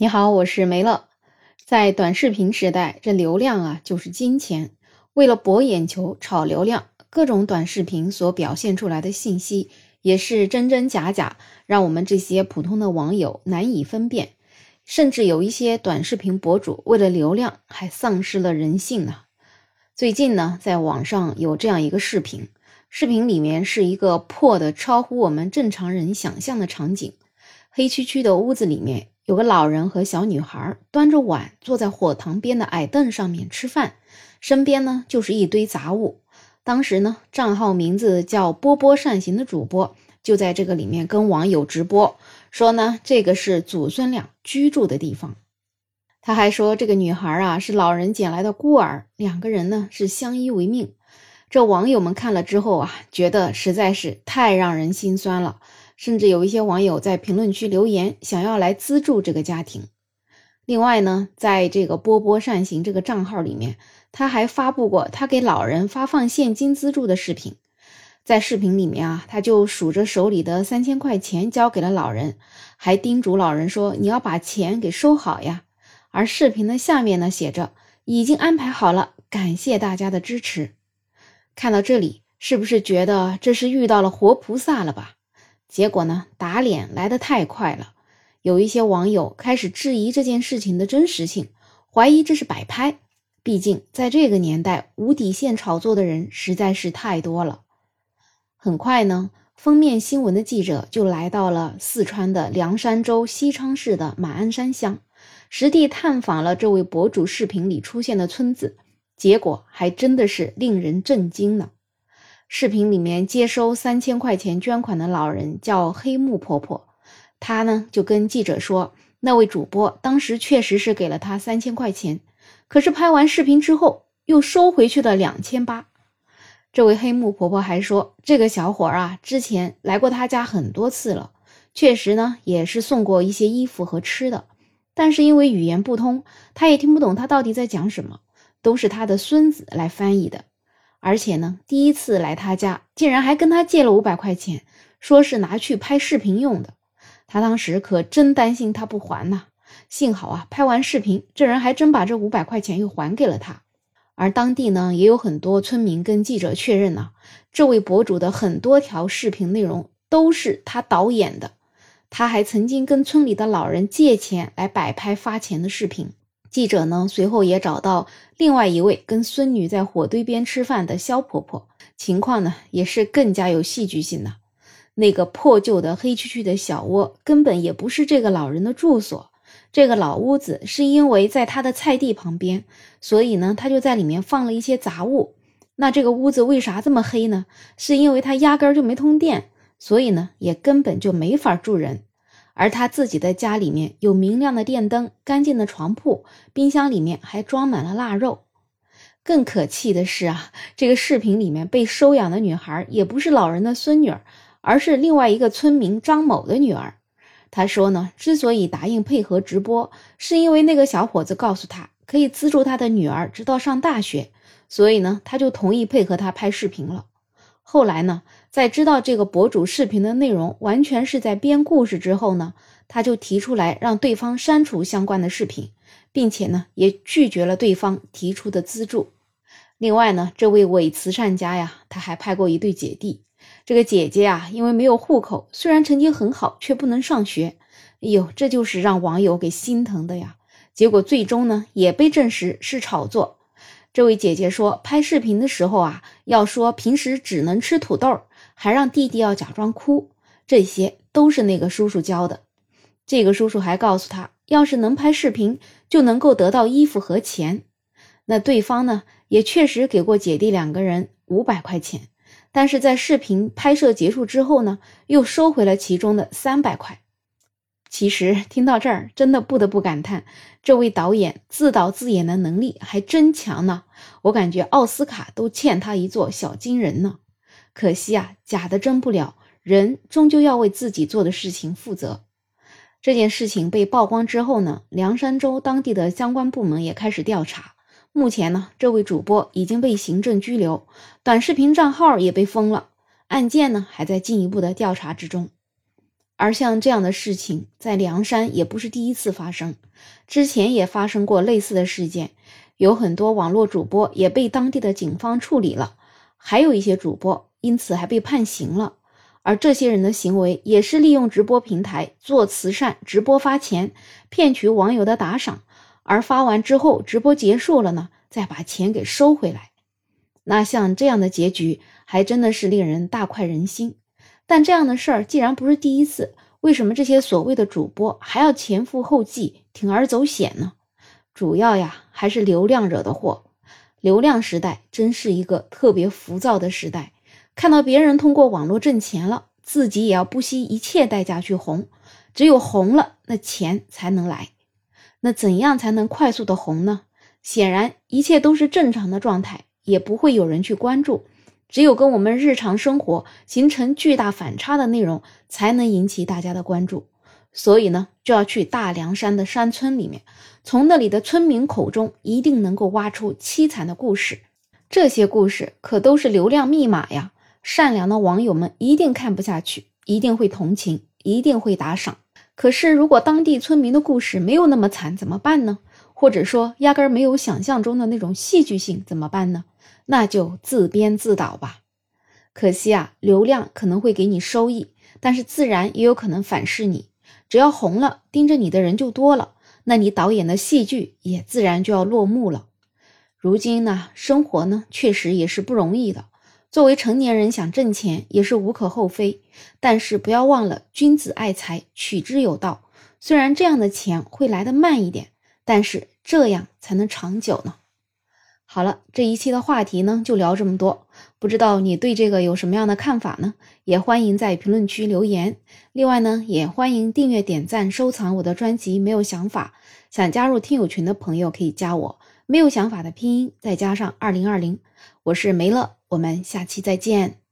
你好，我是梅乐。在短视频时代，这流量啊就是金钱。为了博眼球、炒流量，各种短视频所表现出来的信息也是真真假假，让我们这些普通的网友难以分辨。甚至有一些短视频博主为了流量，还丧失了人性呢。最近呢，在网上有这样一个视频，视频里面是一个破的超乎我们正常人想象的场景，黑黢黢的屋子里面。有个老人和小女孩端着碗坐在火塘边的矮凳上面吃饭，身边呢就是一堆杂物。当时呢，账号名字叫“波波善行”的主播就在这个里面跟网友直播，说呢这个是祖孙俩居住的地方。他还说这个女孩啊是老人捡来的孤儿，两个人呢是相依为命。这网友们看了之后啊，觉得实在是太让人心酸了。甚至有一些网友在评论区留言，想要来资助这个家庭。另外呢，在这个波波善行这个账号里面，他还发布过他给老人发放现金资助的视频。在视频里面啊，他就数着手里的三千块钱交给了老人，还叮嘱老人说：“你要把钱给收好呀。”而视频的下面呢，写着：“已经安排好了，感谢大家的支持。”看到这里，是不是觉得这是遇到了活菩萨了吧？结果呢，打脸来得太快了，有一些网友开始质疑这件事情的真实性，怀疑这是摆拍。毕竟在这个年代，无底线炒作的人实在是太多了。很快呢，封面新闻的记者就来到了四川的凉山州西昌市的马鞍山乡，实地探访了这位博主视频里出现的村子，结果还真的是令人震惊呢。视频里面接收三千块钱捐款的老人叫黑木婆婆，她呢就跟记者说，那位主播当时确实是给了她三千块钱，可是拍完视频之后又收回去了两千八。这位黑木婆婆还说，这个小伙啊之前来过她家很多次了，确实呢也是送过一些衣服和吃的，但是因为语言不通，她也听不懂他到底在讲什么，都是他的孙子来翻译的。而且呢，第一次来他家，竟然还跟他借了五百块钱，说是拿去拍视频用的。他当时可真担心他不还呢。幸好啊，拍完视频，这人还真把这五百块钱又还给了他。而当地呢，也有很多村民跟记者确认呢，这位博主的很多条视频内容都是他导演的。他还曾经跟村里的老人借钱来摆拍发钱的视频。记者呢，随后也找到另外一位跟孙女在火堆边吃饭的肖婆婆，情况呢也是更加有戏剧性的。那个破旧的黑黢黢的小窝根本也不是这个老人的住所，这个老屋子是因为在他的菜地旁边，所以呢他就在里面放了一些杂物。那这个屋子为啥这么黑呢？是因为他压根儿就没通电，所以呢也根本就没法住人。而他自己的家里面有明亮的电灯、干净的床铺，冰箱里面还装满了腊肉。更可气的是啊，这个视频里面被收养的女孩也不是老人的孙女儿，而是另外一个村民张某的女儿。他说呢，之所以答应配合直播，是因为那个小伙子告诉他可以资助他的女儿直到上大学，所以呢，他就同意配合他拍视频了。后来呢，在知道这个博主视频的内容完全是在编故事之后呢，他就提出来让对方删除相关的视频，并且呢，也拒绝了对方提出的资助。另外呢，这位伪慈善家呀，他还派过一对姐弟。这个姐姐啊，因为没有户口，虽然成绩很好，却不能上学。哎呦，这就是让网友给心疼的呀。结果最终呢，也被证实是炒作。这位姐姐说，拍视频的时候啊，要说平时只能吃土豆，还让弟弟要假装哭，这些都是那个叔叔教的。这个叔叔还告诉他，要是能拍视频，就能够得到衣服和钱。那对方呢，也确实给过姐弟两个人五百块钱，但是在视频拍摄结束之后呢，又收回了其中的三百块。其实听到这儿，真的不得不感叹，这位导演自导自演的能力还真强呢。我感觉奥斯卡都欠他一座小金人呢。可惜啊，假的真不了，人终究要为自己做的事情负责。这件事情被曝光之后呢，凉山州当地的相关部门也开始调查。目前呢，这位主播已经被行政拘留，短视频账号也被封了，案件呢还在进一步的调查之中。而像这样的事情，在凉山也不是第一次发生，之前也发生过类似的事件，有很多网络主播也被当地的警方处理了，还有一些主播因此还被判刑了。而这些人的行为也是利用直播平台做慈善，直播发钱，骗取网友的打赏，而发完之后，直播结束了呢，再把钱给收回来。那像这样的结局，还真的是令人大快人心。但这样的事儿既然不是第一次，为什么这些所谓的主播还要前赴后继、铤而走险呢？主要呀，还是流量惹的祸。流量时代真是一个特别浮躁的时代，看到别人通过网络挣钱了，自己也要不惜一切代价去红。只有红了，那钱才能来。那怎样才能快速的红呢？显然，一切都是正常的状态，也不会有人去关注。只有跟我们日常生活形成巨大反差的内容，才能引起大家的关注。所以呢，就要去大凉山的山村里面，从那里的村民口中，一定能够挖出凄惨的故事。这些故事可都是流量密码呀！善良的网友们一定看不下去，一定会同情，一定会打赏。可是，如果当地村民的故事没有那么惨，怎么办呢？或者说，压根儿没有想象中的那种戏剧性，怎么办呢？那就自编自导吧。可惜啊，流量可能会给你收益，但是自然也有可能反噬你。只要红了，盯着你的人就多了，那你导演的戏剧也自然就要落幕了。如今呢，生活呢确实也是不容易的。作为成年人想挣钱也是无可厚非，但是不要忘了君子爱财，取之有道。虽然这样的钱会来得慢一点，但是这样才能长久呢。好了，这一期的话题呢就聊这么多。不知道你对这个有什么样的看法呢？也欢迎在评论区留言。另外呢，也欢迎订阅、点赞、收藏我的专辑。没有想法，想加入听友群的朋友可以加我。没有想法的拼音再加上二零二零，我是梅乐，我们下期再见。